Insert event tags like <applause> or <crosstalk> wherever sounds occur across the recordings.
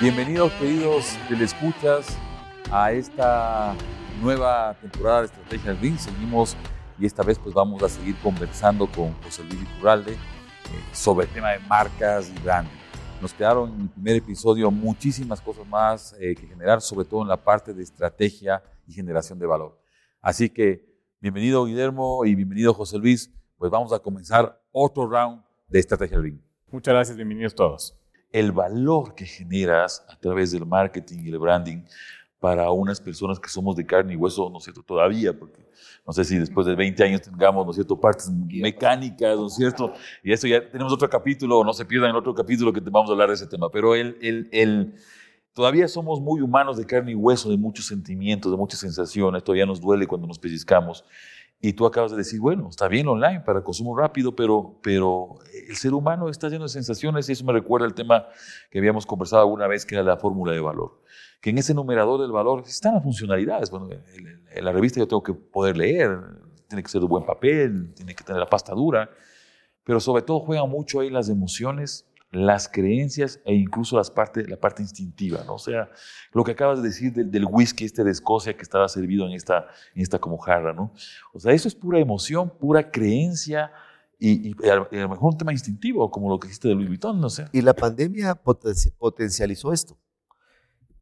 Bienvenidos, queridos telescuchas, a esta nueva temporada de Estrategia Green. Seguimos y esta vez pues vamos a seguir conversando con José Luis Iturralde eh, sobre el tema de marcas y branding. Nos quedaron en el primer episodio muchísimas cosas más eh, que generar, sobre todo en la parte de estrategia y generación de valor. Así que bienvenido Guillermo y bienvenido José Luis. Pues vamos a comenzar otro round de Estrategia Green. Muchas gracias, bienvenidos todos el valor que generas a través del marketing y el branding para unas personas que somos de carne y hueso, ¿no es cierto? Todavía, porque no sé si después de 20 años tengamos, ¿no es cierto?, partes mecánicas, ¿no es cierto? Y eso ya tenemos otro capítulo, no se pierdan el otro capítulo que vamos a hablar de ese tema, pero el, el, el, todavía somos muy humanos de carne y hueso, de muchos sentimientos, de muchas sensaciones, todavía nos duele cuando nos pellizcamos. Y tú acabas de decir, bueno, está bien online para consumo rápido, pero, pero el ser humano está lleno de sensaciones y eso me recuerda el tema que habíamos conversado alguna vez, que era la fórmula de valor. Que en ese numerador del valor están las funcionalidades. Bueno, en la revista yo tengo que poder leer, tiene que ser de buen papel, tiene que tener la pasta dura, pero sobre todo juegan mucho ahí las emociones las creencias e incluso las parte, la parte instintiva, ¿no? O sea, lo que acabas de decir del, whisky este de Escocia que estaba servido en esta, en esta como jarra, ¿no? O sea, eso es pura emoción, pura creencia y, a, lo mejor un tema instintivo, como lo que hiciste de Louis Vuitton, no sé. Y la pandemia potencializó esto.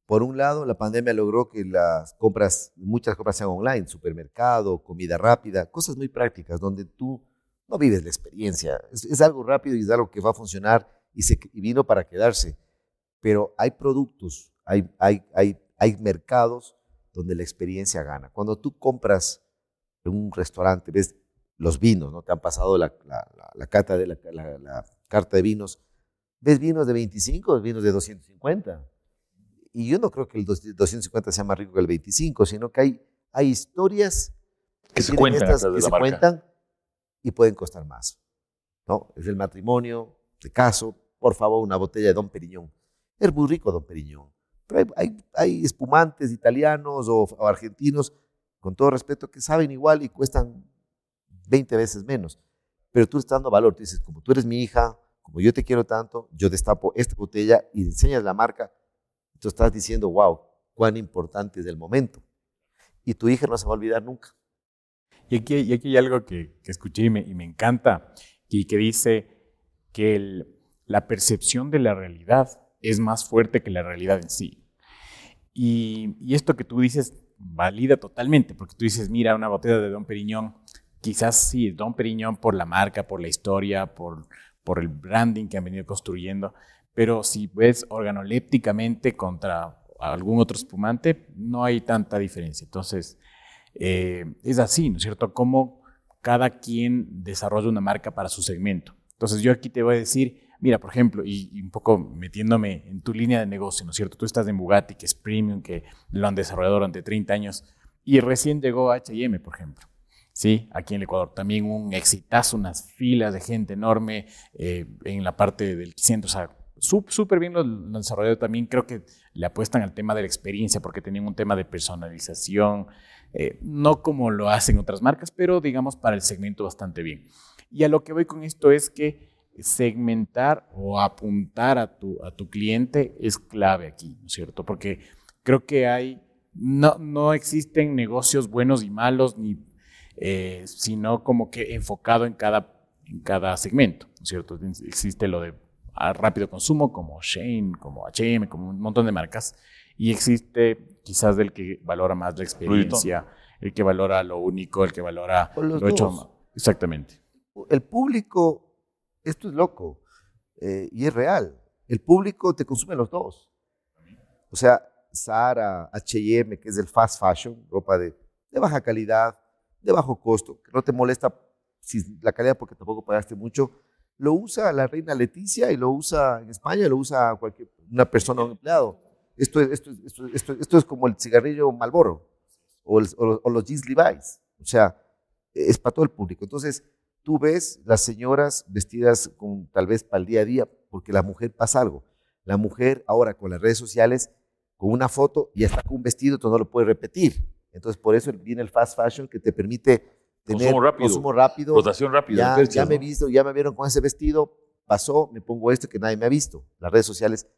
Por un lado, la pandemia logró que las compras, muchas compras sean online, supermercado, comida rápida, cosas muy prácticas, donde tú no vives la experiencia. Es, es algo rápido y es algo que va a funcionar y, se, vino para quedarse. Pero hay productos, hay, hay, hay, hay mercados donde la experiencia gana. Cuando tú compras en un restaurante, ves los vinos, ¿no? Te han pasado la, la, la, cata de, la, carta de vinos. Ves vinos de 25, vinos de 250. Y yo no creo que el 250 sea más rico que el 25, sino que hay, hay historias que, se, cuentan, que se cuentan y pueden costar más. ¿no? Es el matrimonio, de caso, por favor, una botella de Don Periñón. Es muy rico Don Periñón. Pero hay, hay, espumantes italianos o, argentinos, con todo respeto, que saben igual y cuestan 20 veces menos. Pero tú estás dando valor. Tú dices, como tú eres mi hija, como yo te quiero tanto, yo destapo esta botella y enseñas la marca. Tú estás diciendo, wow, cuán importante es el momento. Y tu hija no se va a olvidar nunca. Y aquí, y aquí hay algo que, que escuché y me, y me encanta, y que dice que el, la percepción de la realidad es más fuerte que la realidad en sí. Y, esto que tú dices valida totalmente, porque tú dices, mira, una botella de Don Periñón, quizás sí, Don Periñón por la marca, por la historia, por, por el branding que han venido construyendo, pero si ves organolépticamente contra algún otro espumante, no hay tanta diferencia. Entonces, eh, es así, ¿no es cierto? Como cada quien desarrolla una marca para su segmento. Entonces, yo aquí te voy a decir, Mira, por ejemplo, y, un poco metiéndome en tu línea de negocio, ¿no es cierto? Tú estás en Bugatti, que es premium, que lo han desarrollado durante 30 años, y recién llegó H&M, por ejemplo. Sí, aquí en el Ecuador también un exitazo, unas filas de gente enorme eh, en la parte del centro. O sea, súper bien lo, lo desarrollado también. Creo que le apuestan al tema de la experiencia porque tenían un tema de personalización, eh, no como lo hacen otras marcas, pero digamos para el segmento bastante bien. Y a lo que voy con esto es que segmentar o apuntar a tu, a tu cliente es clave aquí, ¿no es cierto? Porque creo que hay, no, no existen negocios buenos y malos, ni, eh, sino como que enfocado en cada, en cada segmento, ¿no es cierto? Existe lo de rápido consumo como Shane, como H&M, como un montón de marcas, y existe quizás del que valora más la experiencia, el que valora lo único, el que valora lo hecho. Exactamente. El público esto es loco eh, y es real. El público te consume los dos. O sea, Zara, H&M, que es el fast fashion, ropa de, baja calidad, de bajo costo, que no te molesta si la calidad porque tampoco pagaste mucho, lo usa la reina Leticia y lo usa en España, lo usa cualquier una persona o un empleado. Esto es, como el cigarrillo Malboro o, o los jeans Levi's. O sea, es para todo el público. Entonces, tú ves las señoras vestidas con tal vez para el día a día, porque la mujer pasa algo. La mujer ahora con las redes sociales, con una foto y hasta con un vestido, tú no lo puedes repetir. Entonces, por eso viene el fast fashion que te permite tener consumo rápido, consumo rápido rotación rápida. Ya, me he visto, ya me vieron con ese vestido, pasó, me pongo esto que nadie me ha visto. Las redes sociales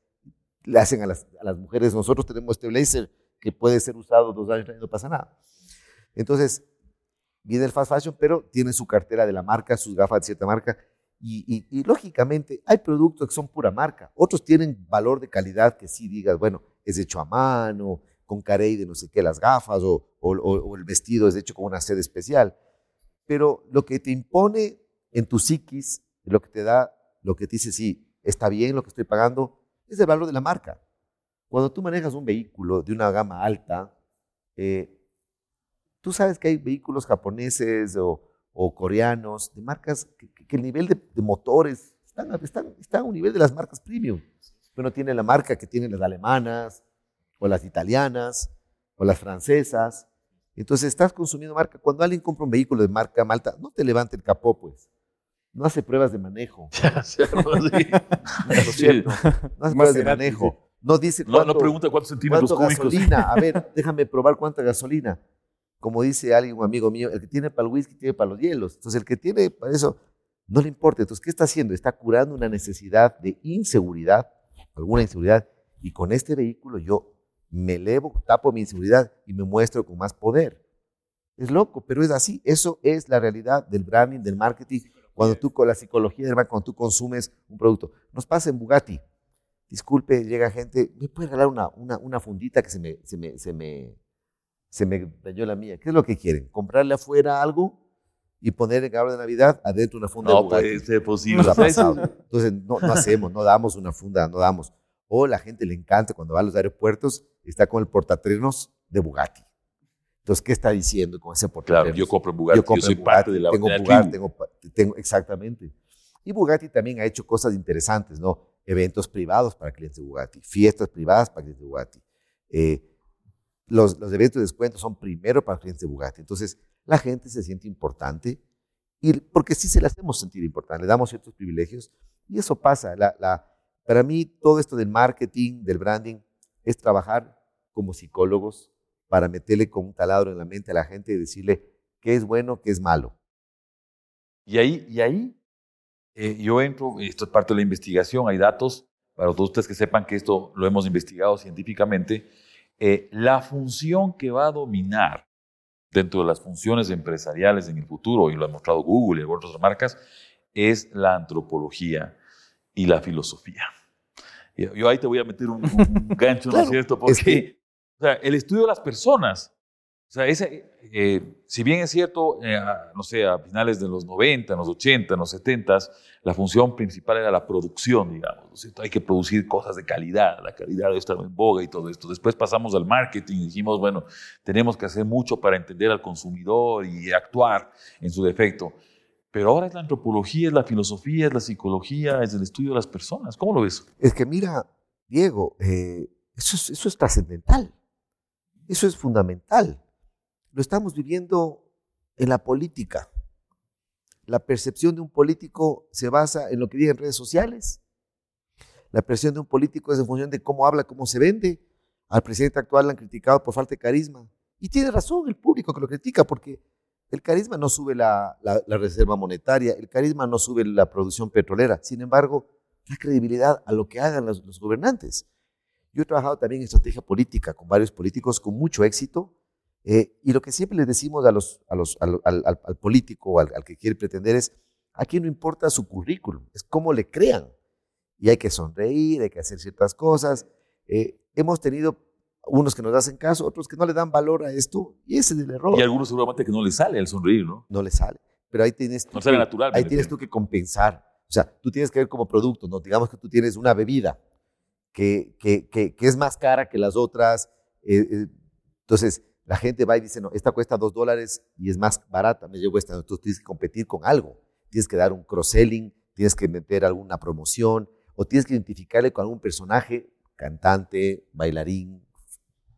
le hacen a las, a las mujeres. Nosotros tenemos este blazer que puede ser usado dos años y no pasa nada. Entonces, viene el fast fashion, pero tiene su cartera de la marca, sus gafas de cierta marca. Y, y, y, lógicamente hay productos que son pura marca. Otros tienen valor de calidad que sí digas, bueno, es hecho a mano, con carey de no sé qué las gafas o, o, o el vestido es hecho con una sede especial. Pero lo que te impone en tu psiquis, lo que te da, lo que te dice, sí, está bien lo que estoy pagando, es el valor de la marca. Cuando tú manejas un vehículo de una gama alta, eh, tú sabes que hay vehículos japoneses o, o coreanos de marcas que, que el nivel de, de motores están, están, están, a un nivel de las marcas premium. Pero no tiene la marca que tienen las alemanas o las italianas o las francesas. Entonces estás consumiendo marca. Cuando alguien compra un vehículo de marca malta, no te levante el capó, pues. No hace pruebas de manejo. <laughs> Ya, sí. <laughs> No, es cierto. No hace pruebas de manejo. No dice No, cuánto, no pregunta cuántos centímetros cuánto gasolina. A ver, <laughs> déjame probar cuánta gasolina. Como dice alguien, un amigo mío, el que tiene para el whisky tiene para los hielos. Entonces, el que tiene para eso, no le importa. Entonces, ¿qué está haciendo? Está curando una necesidad de inseguridad, alguna inseguridad. Y con este vehículo yo me elevo, tapo mi inseguridad y me muestro con más poder. Es loco, pero es así. Eso es la realidad del branding, del marketing. Cuando tú, con la psicología del marketing, cuando tú consumes un producto. Nos pasa en Bugatti. Disculpe, llega gente, ¿me puede regalar una, una, una fundita que se me, se, me, se, me, se me dañó la mía? ¿Qué es lo que quieren? ¿Comprarle afuera algo y poner el árbol de Navidad adentro una funda de No Bugatti? puede ser posible. Nos ha <laughs> pasado. Entonces, no, no hacemos, no damos una funda, no damos. O la gente le encanta cuando va a los aeropuertos, está con el portatrenos de Bugatti. Entonces, ¿qué está diciendo con ese portatrenos? Claro, yo compro Bugatti, yo, compro soy en parte de la, tengo de la Bugatti, tengo, tengo- exactamente. Y Bugatti también ha hecho cosas interesantes, ¿no? Eventos privados para clientes de Bugatti, fiestas privadas para clientes de Bugatti. Eh, los, los eventos de descuento son primero para clientes de Bugatti. Entonces, la gente se siente importante y porque sí se le hacemos sentir importante, le damos ciertos privilegios y eso pasa. La, la, para mí, todo esto del marketing, del branding, es trabajar como psicólogos para meterle con un taladro en la mente a la gente y decirle qué es bueno, qué es malo. Y ahí, y ahí eh, yo entro, esto es parte de la investigación, hay datos, para todos ustedes que sepan que esto lo hemos investigado científicamente, eh, la función que va a dominar dentro de las funciones empresariales en el futuro, y lo ha mostrado Google y otras marcas, es la antropología y la filosofía. Yo ahí te voy a meter un, un gancho, ¿no es <laughs> cierto? Porque es que- o sea, el estudio de las personas, o sea, ese, eh, si bien es cierto, eh, no sé, a finales de los 90, en los 80, en los 70, la función principal era la producción, digamos. ¿no es cierto? Hay que producir cosas de calidad, la calidad estar en boga y todo esto. Después pasamos al marketing y dijimos, bueno, tenemos que hacer mucho para entender al consumidor y actuar en su defecto. Pero ahora es la antropología, es la filosofía, es la psicología, es el estudio de las personas. ¿Cómo lo ves? Es que mira, Diego, eh, eso es, eso es trascendental. Eso es fundamental. Lo estamos viviendo en la política. La percepción de un político se basa en lo que diga en redes sociales. La percepción de un político es en función de cómo habla, cómo se vende. Al presidente actual le han criticado por falta de carisma. Y tiene razón el público que lo critica, porque el carisma no sube la, la- la reserva monetaria, el carisma no sube la producción petrolera. Sin embargo, da credibilidad a lo que hagan los, los gobernantes. Yo he trabajado también en estrategia política con varios políticos con mucho éxito. Eh, y lo que siempre les decimos a los, a los, al, al- al- político o al, al que quiere pretender es, aquí no importa su currículum, es cómo le crean. Y hay que sonreír, hay que hacer ciertas cosas. Eh, hemos tenido unos que nos hacen caso, otros que no le dan valor a esto, y ese es el error. Y algunos seguramente que no les sale el sonreír, ¿no? No le sale. Pero ahí tienes, tú No sale que- natural. ahí tienes tú que compensar. O sea, tú tienes que ver como producto, ¿no? Digamos que tú tienes una bebida que, que, que, que es más cara que las otras. eh, eh, entonces, la gente va y dice, no, esta cuesta dos dólares y es más barata, me llevo esta. Entonces, tienes que competir con algo. Tienes que dar un cross-selling, tienes que meter alguna promoción o tienes que identificarle con algún personaje, cantante, bailarín,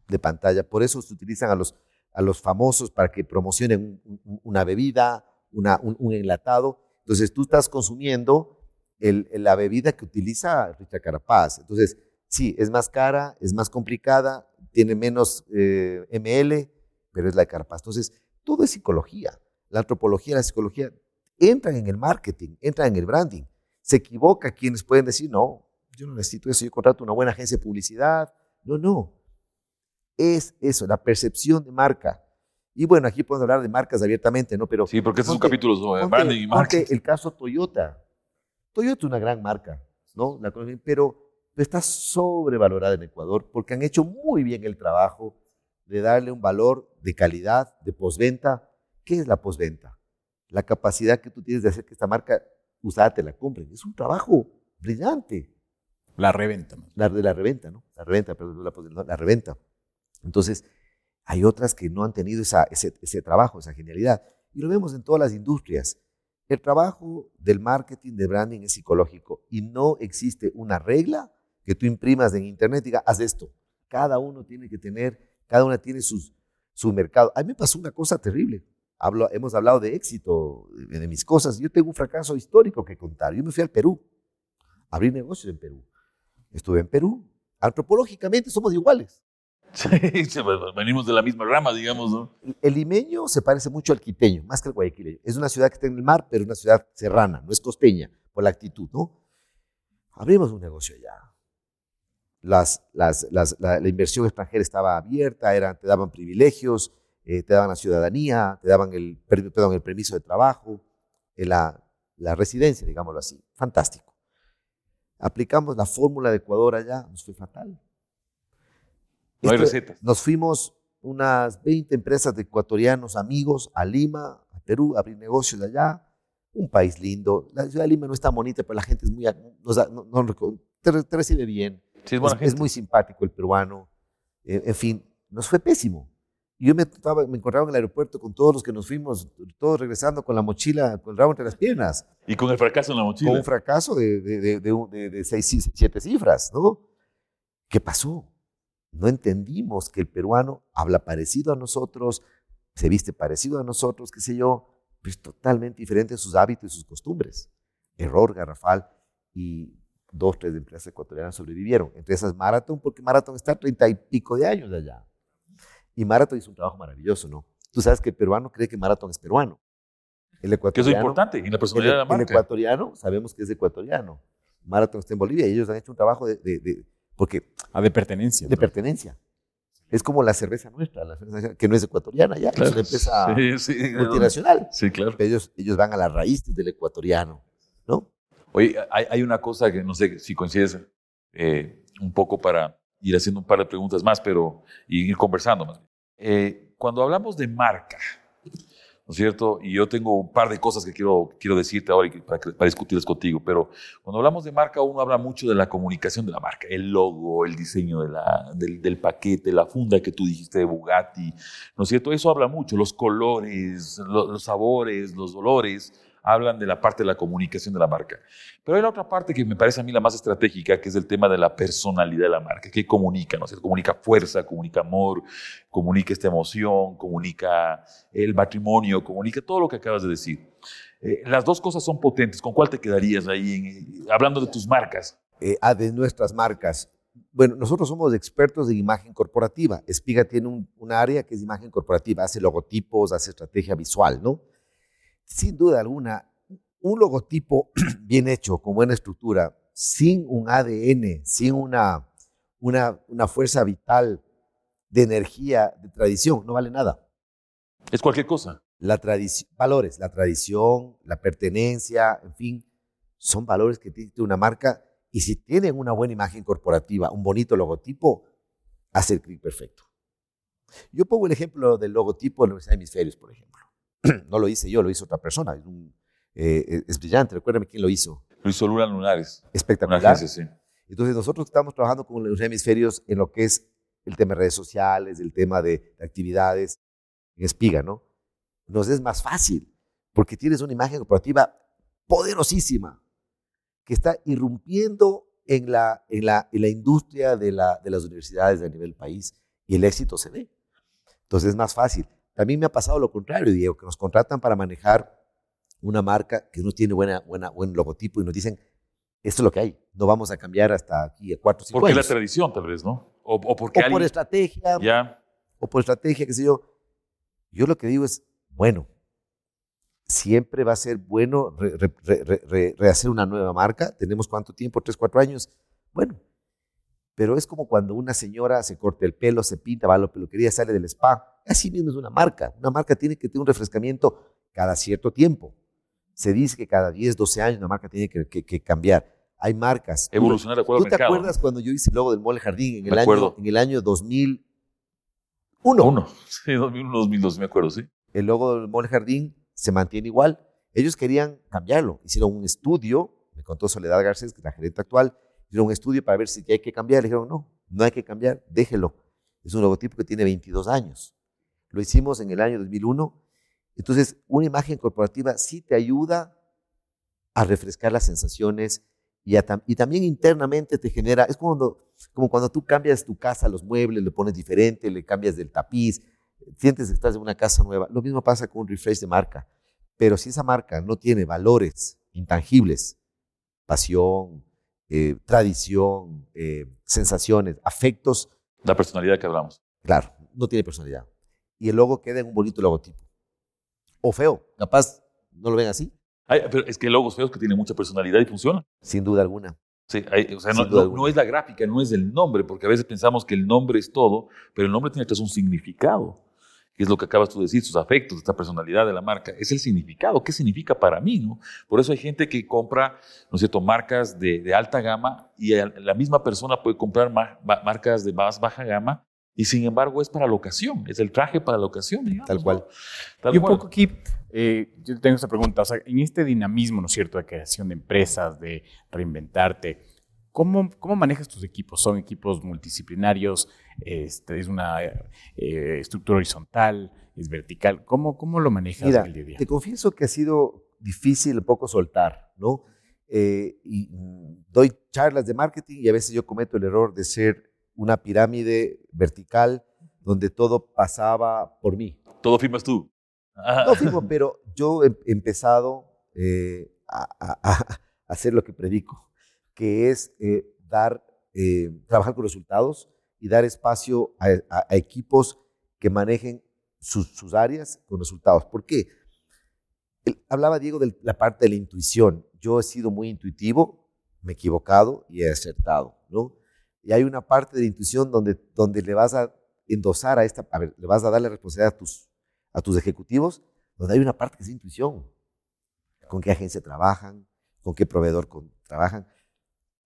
de pantalla. Por eso se utilizan a los, a los famosos para que promocionen un- un- una bebida, un, un enlatado. Entonces tú estás consumiendo el- la bebida que utiliza Richard Carapaz. Entonces, sí, es más cara, es más complicada, tiene menos eh, ml, pero es la de Carapaz. Entonces, todo es psicología. La antropología la psicología entran en el marketing, entran en el branding. Se equivoca quienes pueden decir, no, yo no necesito eso, yo contrato una buena agencia de publicidad. No, no. Es eso, la percepción de marca. Y bueno, aquí podemos hablar de marcas abiertamente, ¿no? Pero sí, porque este es un capítulo sobre ponte, branding y marketing. el caso Toyota. Toyota es una gran marca, ¿no? La, pero está sobrevalorada en Ecuador porque han hecho muy bien el trabajo de darle un valor de calidad, de postventa. ¿Qué es la postventa? La capacidad que tú tienes de hacer que esta marca usada te la compren. Es un trabajo brillante. La reventa. La de la reventa, ¿no? La reventa, perdón, la, la reventa. Entonces, hay otras que no han tenido esa, ese, ese trabajo, esa genialidad. Y lo vemos en todas las industrias. El trabajo del marketing, de branding es psicológico y no existe una regla que tú imprimas en internet y diga, haz esto. Cada uno tiene que tener, cada una tiene sus, su mercado. A mí me pasó una cosa terrible. Hablo, hemos hablado de éxito, de mis cosas. Yo tengo un fracaso histórico que contar. Yo me fui al Perú, abrí negocios en Perú. Estuve en Perú. Antropológicamente somos iguales. Sí, venimos de la misma rama, digamos, ¿no? El limeño se parece mucho al quiteño, más que al guayaquileño. Es una ciudad que está en el mar, pero es una ciudad serrana, no es costeña, por la actitud, ¿no? Abrimos un negocio allá. Las, las, las, la, inversión extranjera estaba abierta, eran, te daban privilegios, eh, te daban la ciudadanía, te daban el, perdón, el permiso de trabajo, eh, la, la residencia, digámoslo así. Fantástico. Aplicamos la fórmula de Ecuador allá, nos fue fatal no hay recetas. Nos fuimos unas 20 empresas de ecuatorianos amigos a Lima, a Perú, a abrir negocios allá. Un país lindo. La ciudad de Lima no es tan bonita, pero la gente es muy. te, recibe bien. Es, muy simpático el peruano. Eh, en fin, nos fue pésimo. Yo me, me encontraba en el aeropuerto con todos los que nos fuimos, todos regresando con la mochila, con el rabo entre las piernas. Y con el fracaso en la mochila. Con un fracaso de, de, de, de seis, siete cifras, ¿no? ¿Qué pasó? no entendimos que el peruano habla parecido a nosotros, se viste parecido a nosotros, qué sé yo, pero es totalmente diferente en sus hábitos y sus costumbres. Error garrafal y dos, tres empresas ecuatorianas sobrevivieron. Entre esas Marathon, porque Marathon está treinta y pico de años de allá. Y Marathon hizo un trabajo maravilloso, ¿no? Tú sabes que el peruano cree que Marathon es peruano. El ecuatoriano, que es importante en la personalidad el, de la marca. El ecuatoriano sabemos que es ecuatoriano. Marathon está en Bolivia y ellos han hecho un trabajo de porque, ah, de pertenencia. De pertenencia. Es como la cerveza nuestra, la cerveza que no es ecuatoriana ya, es una empresa multinacional. Sí, claro. ellos, ellos van a las raíces del ecuatoriano, ¿no? Oye, hay, una cosa que no sé si coincides eh, un poco para ir haciendo un par de preguntas más, pero ir conversando más. Eh, cuando hablamos de marca, ¿no es cierto? Y yo tengo un par de cosas que quiero, quiero decirte ahora para, para discutirlas contigo, pero cuando hablamos de marca, uno habla mucho de la comunicación de la marca, el logo, el diseño de la, del, del, paquete, la funda que tú dijiste de Bugatti, ¿no es cierto? Eso habla mucho, los colores, los, los sabores, los olores, hablan de la parte de la comunicación de la marca. Pero hay la otra parte que me parece a mí la más estratégica, que es el tema de la personalidad de la marca. ¿Qué comunica? ¿no? comunica fuerza, comunica amor, comunica esta emoción, comunica el matrimonio, comunica todo lo que acabas de decir. Eh, las dos cosas son potentes. ¿Con cuál te quedarías ahí, hablando de tus marcas? Eh, ah, de nuestras marcas. Bueno, nosotros somos expertos en imagen corporativa. Espiga tiene un, un, área que es imagen corporativa, hace logotipos, hace estrategia visual, ¿no? Sin duda alguna, un logotipo <clears throat> bien hecho, con buena estructura, sin un ADN, sin una, una, una fuerza vital de energía, de tradición, no vale nada. Es cualquier cosa. La valores, la tradición, la pertenencia, en fin, son valores que tiene una marca y si tienen una buena imagen corporativa, un bonito logotipo, hace el clic perfecto. Yo pongo el ejemplo del logotipo de la Universidad de Hemisferios, por ejemplo. <clears throat> no lo hice yo, lo hizo otra persona. Es, eh, es brillante, recuérdame quién lo hizo. Lo hizo Lula Lunares. Espectacular. Entonces nosotros estamos trabajando con los hemisferios en lo que es el tema de redes sociales, el tema de, actividades en Espiga, ¿no? Nos es más fácil porque tienes una imagen corporativa poderosísima que está irrumpiendo en la, en la, en la industria de, la, de las universidades a nivel país y el éxito se ve. Entonces es más fácil. También me ha pasado lo contrario, Diego, que nos contratan para manejar una marca que no tiene buena, buena, buen logotipo y nos dicen, esto es lo que hay, no vamos a cambiar hasta aquí a cuatro, cinco Porque años. la tradición, tal vez, ¿no? O, o porque o por estrategia. Ya. O por estrategia, qué sé yo. Yo lo que digo es, bueno, siempre va a ser bueno rehacer una nueva marca. Tenemos cuánto tiempo, tres, cuatro años. Bueno, pero es como cuando una señora se corta el pelo, se pinta, va a la peluquería, sale del spa. Así mismo es una marca. Una marca tiene que tener un refrescamiento cada cierto tiempo. Se dice que cada 10, 12 años una marca tiene que, cambiar. Hay marcas. Evolucionar de acuerdo ¿Tú te acuerdas cuando yo hice el logo del Mole Jardín en el, año, en el año 2001? Uno. Sí, 2001, 2002, me acuerdo, sí. El logo del Mole Jardín se mantiene igual. Ellos querían cambiarlo. Hicieron un estudio, me contó Soledad Garcés, que es la gerente actual, hicieron un estudio para ver si hay que cambiar. Le dijeron, no, no hay que cambiar, déjelo. Es un logotipo que tiene 22 años. Lo hicimos en el año 2001. Entonces, una imagen corporativa sí te ayuda a refrescar las sensaciones y, y también internamente te genera, es como como cuando tú cambias tu casa, los muebles, le pones diferente, le cambias del tapiz, sientes que estás en una casa nueva. Lo mismo pasa con un refresh de marca. Pero si esa marca no tiene valores intangibles, pasión, eh, tradición, eh, sensaciones, afectos. La personalidad que hablamos. Claro, no tiene personalidad. Y el logo queda en un bonito logotipo. O feo, capaz no lo ven así. pero es que hay logos feos que tienen mucha personalidad y funcionan. Sin duda alguna. Sí, o sea, no, es la gráfica, no es el nombre, porque a veces pensamos que el nombre es todo, pero el nombre tiene que un significado que es lo que acabas tú de decir, sus afectos, esta personalidad de la marca, es el significado, qué significa para mí, ¿no? Por eso hay gente que compra, ¿no es cierto?, marcas de, alta gama y la misma persona puede comprar marcas de más baja gama y sin embargo es para la ocasión, es el traje para la ocasión, Tal cual. y un poco aquí, eh, yo tengo esta pregunta, o sea, en este dinamismo, ¿no es cierto?, de creación de empresas, de reinventarte, ¿Cómo, ¿Cómo, manejas tus equipos? ¿Son equipos multidisciplinarios? Este, ¿Es una eh, estructura horizontal? ¿Es vertical? ¿Cómo, cómo lo manejas Mira, el día a día? Te confieso que ha sido difícil un poco soltar, ¿no? Eh, y doy charlas de marketing y a veces yo cometo el error de ser una pirámide vertical donde todo pasaba por mí. Todo firmas tú. No firmo, pero yo he empezado eh, a, a hacer lo que predico que es eh, dar, eh, trabajar con resultados y dar espacio a, equipos que manejen sus, áreas con resultados. ¿Por qué? hablaba Diego de la parte de la intuición. Yo he sido muy intuitivo, me he equivocado y he acertado, ¿no? Y hay una parte de la intuición donde, donde le vas a endosar a esta, a ver, le vas a darle responsabilidad a tus, a tus ejecutivos, donde hay una parte que es intuición. Con qué agencia trabajan, con qué proveedor trabajan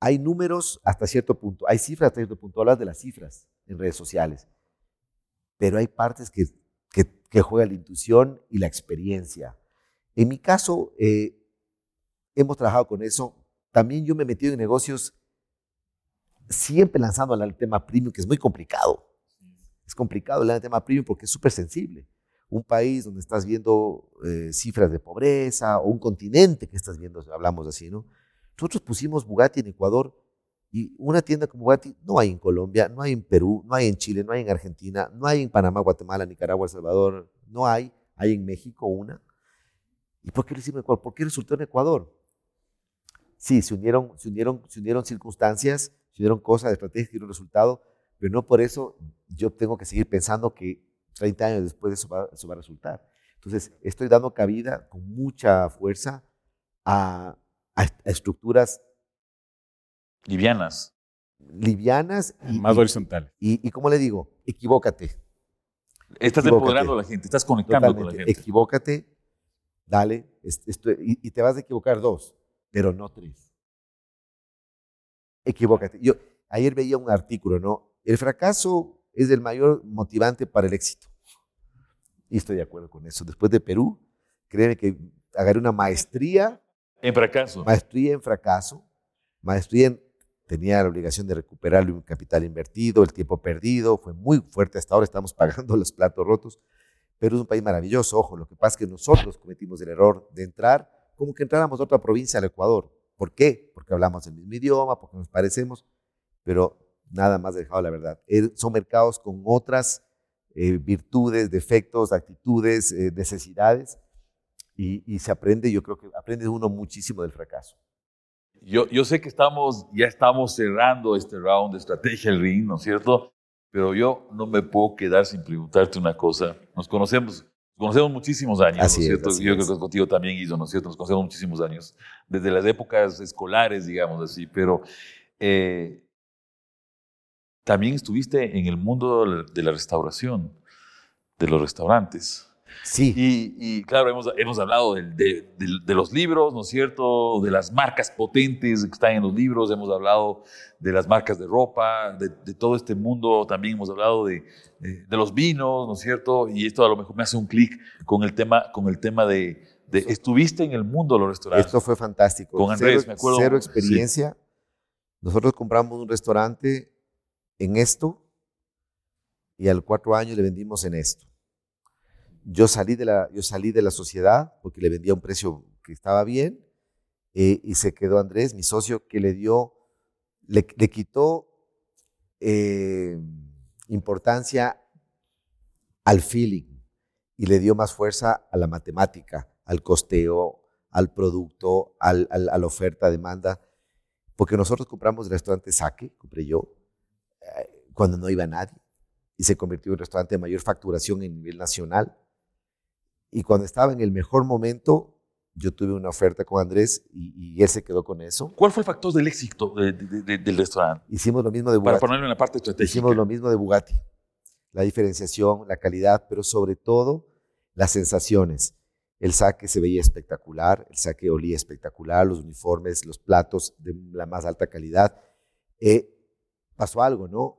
hay números hasta cierto punto, hay cifras hasta cierto punto, hablas de las cifras en redes sociales, pero hay partes que, que, juega la intuición y la experiencia. En mi caso, eh, hemos trabajado con eso. También yo me he metido en negocios siempre lanzando al tema premium, que es muy complicado. Es complicado el tema premium porque es súper sensible. Un país donde estás viendo eh, cifras de pobreza o un continente que estás viendo, hablamos así, ¿no? Nosotros pusimos Bugatti en Ecuador y una tienda como Bugatti no hay en Colombia, no hay en Perú, no hay en Chile, no hay en Argentina, no hay en Panamá, Guatemala, Nicaragua, El Salvador, no hay, hay en México una. ¿Y por qué lo hicimos en Ecuador? ¿Por qué resultó en Ecuador? Sí, se unieron, se unieron, se unieron circunstancias, se unieron cosas, estrategias un resultado, pero no por eso yo tengo que seguir pensando que 30 años después eso va a resultar. Entonces, estoy dando cabida con mucha fuerza a, a, estructuras livianas. Livianas. Y, Más horizontales. Y, y, como le digo, equivócate. Estás empoderando a la gente, estás conectando con la gente. Equivócate, dale, y, te vas a equivocar dos, pero no tres. Equivócate. Yo ayer veía un artículo, ¿no? El fracaso es el mayor motivante para el éxito. Y estoy de acuerdo con eso. Después de Perú, créeme que agarré una maestría en fracaso. Maestría en fracaso. Maestría en, tenía la obligación de recuperar el capital invertido, el tiempo perdido. Fue muy fuerte. Hasta ahora estamos <laughs> pagando los platos rotos. Pero es un país maravilloso. Ojo, lo que pasa es que nosotros cometimos el error de entrar como que entráramos a otra provincia al Ecuador. ¿Por qué? Porque hablamos el mismo idioma, porque nos parecemos, pero nada más dejado la verdad. Son mercados con otras eh, virtudes, defectos, actitudes, eh, necesidades y, se aprende, yo creo que aprende uno muchísimo del fracaso. Yo, yo sé que estamos, ya estamos cerrando este round de estrategia del ring, ¿no es cierto? Pero yo no me puedo quedar sin preguntarte una cosa. Nos conocemos, conocemos muchísimos años, ¿no es cierto? yo creo que contigo también, Guido, ¿no es cierto? Nos conocemos muchísimos años, desde las épocas escolares, digamos así, pero eh, también estuviste en el mundo de la restauración, de los restaurantes. Sí. Y, claro, hemos, hemos hablado de, de, los libros, ¿no es cierto? De las marcas potentes que están en los libros, hemos hablado de las marcas de ropa, de, todo este mundo, también hemos hablado de, los vinos, ¿no es cierto? Y esto a lo mejor me hace un clic con el tema, con el tema de, estuviste en el mundo de los restaurantes. Esto fue fantástico. Con Andrés, cero, me acuerdo. Cero experiencia. Nosotros compramos un restaurante en esto y al cuatro años le vendimos en esto. Yo salí de la, yo salí de la sociedad porque le vendía un precio que estaba bien eh, y se quedó Andrés, mi socio, que le dio, le, quitó eh, importancia al feeling y le dio más fuerza a la matemática, al costeo, al producto, al, a la oferta, demanda. Porque nosotros compramos el restaurante Saque, compré yo, eh, cuando no iba nadie, y se convirtió en un restaurante de mayor facturación en nivel nacional. Y cuando estaba en el mejor momento, yo tuve una oferta con Andrés y, él se quedó con eso. ¿Cuál fue el factor del éxito del restaurante? Hicimos lo mismo de Bugatti. Para ponerlo en la parte estratégica. Hicimos lo mismo de Bugatti. La diferenciación, la calidad, pero sobre todo las sensaciones. El saque se veía espectacular, el saque olía espectacular, los uniformes, los platos de la más alta calidad. Eh, pasó algo, ¿no?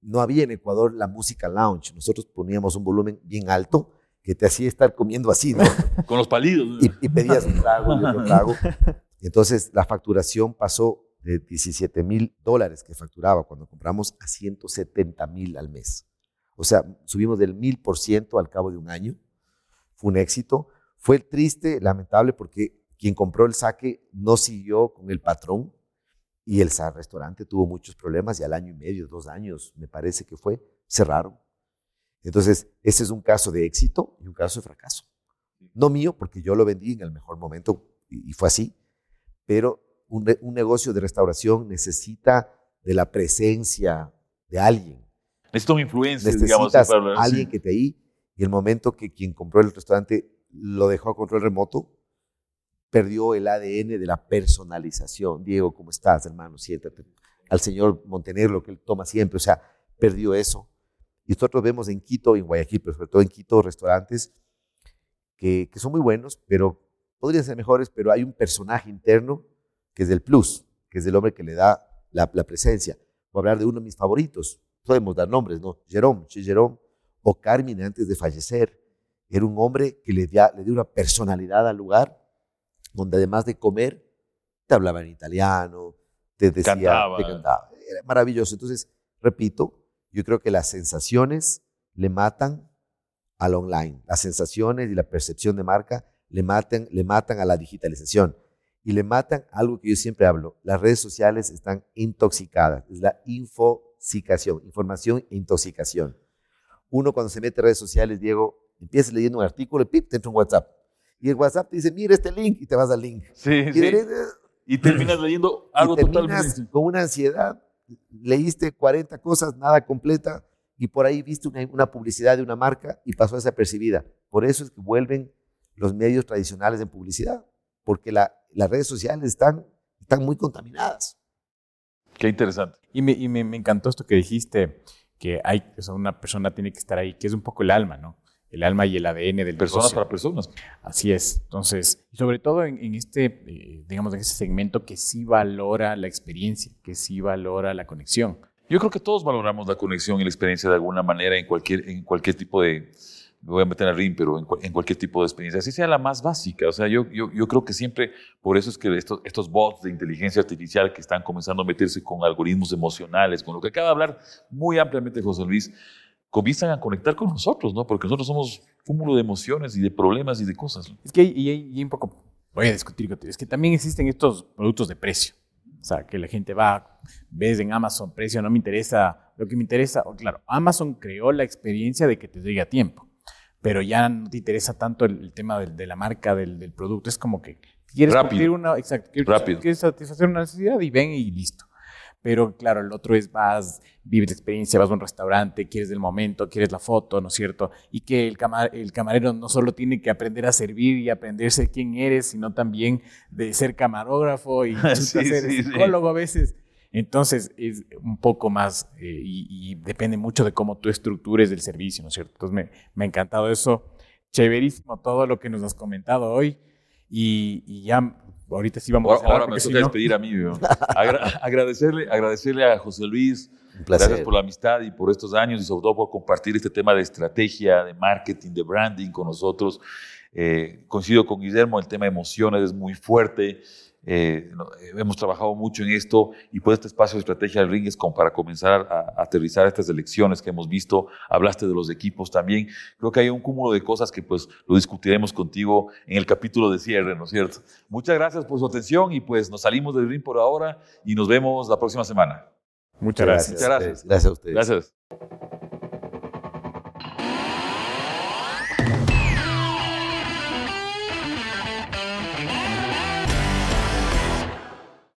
No había en Ecuador la música lounge. Nosotros poníamos un volumen bien alto que te hacía estar comiendo así, ¿no? <laughs> Con los palidos. Y, pedías un trago y otro trago. <laughs> Entonces la facturación pasó de 17 mil dólares que facturaba cuando compramos a 170 mil al mes. O sea, subimos del mil por ciento al cabo de un año. Fue un éxito. Fue triste, lamentable, porque quien compró el saque no siguió con el patrón y el restaurante tuvo muchos problemas y al año y medio, dos años, me parece que fue, cerraron. Entonces, ese es un caso de éxito y un caso de fracaso. No mío, porque yo lo vendí en el mejor momento y, fue así, pero un, negocio de restauración necesita de la presencia de alguien. Necesita un influencia, digamos. Necesitas alguien que te ahí y el momento que quien compró el restaurante lo dejó a control remoto, perdió el ADN de la personalización. Diego, ¿cómo estás, hermano? Siéntate. Al señor Montenegro, que él toma siempre, o sea, perdió eso. Y nosotros vemos en Quito, en Guayaquil, pero sobre todo en Quito, restaurantes que, que son muy buenos, pero podrían ser mejores, pero hay un personaje interno que es del plus, que es del hombre que le da la, la presencia. Voy a hablar de uno de mis favoritos, podemos dar nombres, ¿no? Jerome, Che Jerome, o Carmen antes de fallecer. Era un hombre que le, le dio una personalidad al lugar, donde además de comer, te hablaba en italiano, te decía, cantaba. te cantaba. Era maravilloso. Entonces, repito, yo creo que las sensaciones le matan al online. Las sensaciones y la percepción de marca le matan, le matan a la digitalización y le matan algo que yo siempre hablo. Las redes sociales están intoxicadas. Es la infosicación, información e intoxicación. Uno cuando se mete a redes sociales, Diego, empieza leyendo un artículo y pip, te entra un WhatsApp. Y el WhatsApp te dice, mira este link y te vas al link. Sí, y, sí. y terminas leyendo algo y totalmente. Con una ansiedad leíste 40 cosas, nada completa, y por ahí viste una, publicidad de una marca y pasó desapercibida. Por eso es que vuelven los medios tradicionales en publicidad, porque las redes sociales están, están muy contaminadas. Qué interesante. Y, me, y me, encantó esto que dijiste, que hay, o una persona tiene que estar ahí, que es un poco el alma, ¿no? El alma y el ADN del Personas para personas. Así es. Entonces, sobre todo en, este, eh, digamos, en este segmento que sí valora la experiencia, que sí valora la conexión. Yo creo que todos valoramos la conexión y la experiencia de alguna manera en cualquier, en cualquier tipo de, me voy a meter al ring, pero en, cualquier tipo de experiencia, así sea la más básica. O sea, yo, yo, yo creo que siempre, por eso es que estos, estos bots de inteligencia artificial que están comenzando a meterse con algoritmos emocionales, con lo que acaba de hablar muy ampliamente José Luis, comienzan a conectar con nosotros, ¿no? Porque nosotros somos cúmulo de emociones y de problemas y de cosas. Es que y, y un poco, voy a discutir contigo, es que también existen estos productos de precio. O sea, que la gente va, ves en Amazon, precio, no me interesa, lo que me interesa, claro, Amazon creó la experiencia de que te llegue a tiempo, pero ya no te interesa tanto el, tema de, la marca, del, del, producto, es como que quieres Rápido. una, exacto, Rápido. quieres satisfacer una necesidad y ven y listo. Pero claro, el otro es vas, vives experiencia, vas a un restaurante, quieres el momento, quieres la foto, ¿no es cierto? Y que el, el camarero no solo tiene que aprender a servir y aprenderse quién eres, sino también de ser camarógrafo y <laughs> ser psicólogo a veces. Entonces es un poco más eh, y, depende mucho de cómo tú estructures el servicio, ¿no es cierto? Entonces me, me ha encantado eso. Chéverísimo todo lo que nos has comentado hoy y, ya ahorita sí vamos a Ahora me toca despedir a mí. <laughs> agradecerle, agradecerle a José Luis. Gracias por la amistad y por estos años y sobre todo por compartir este tema de estrategia, de marketing, de branding con nosotros. Eh, coincido con Guillermo, el tema de emociones es muy fuerte. Eh, eh, hemos trabajado mucho en esto y pues este espacio de estrategia del ring es como para comenzar a, aterrizar estas elecciones que hemos visto. Hablaste de los equipos también. Creo que hay un cúmulo de cosas que pues lo discutiremos contigo en el capítulo de cierre, ¿no es cierto? Muchas gracias por su atención y pues nos salimos del ring por ahora y nos vemos la próxima semana. Muchas gracias. Muchas gracias. Gracias a ustedes. Gracias.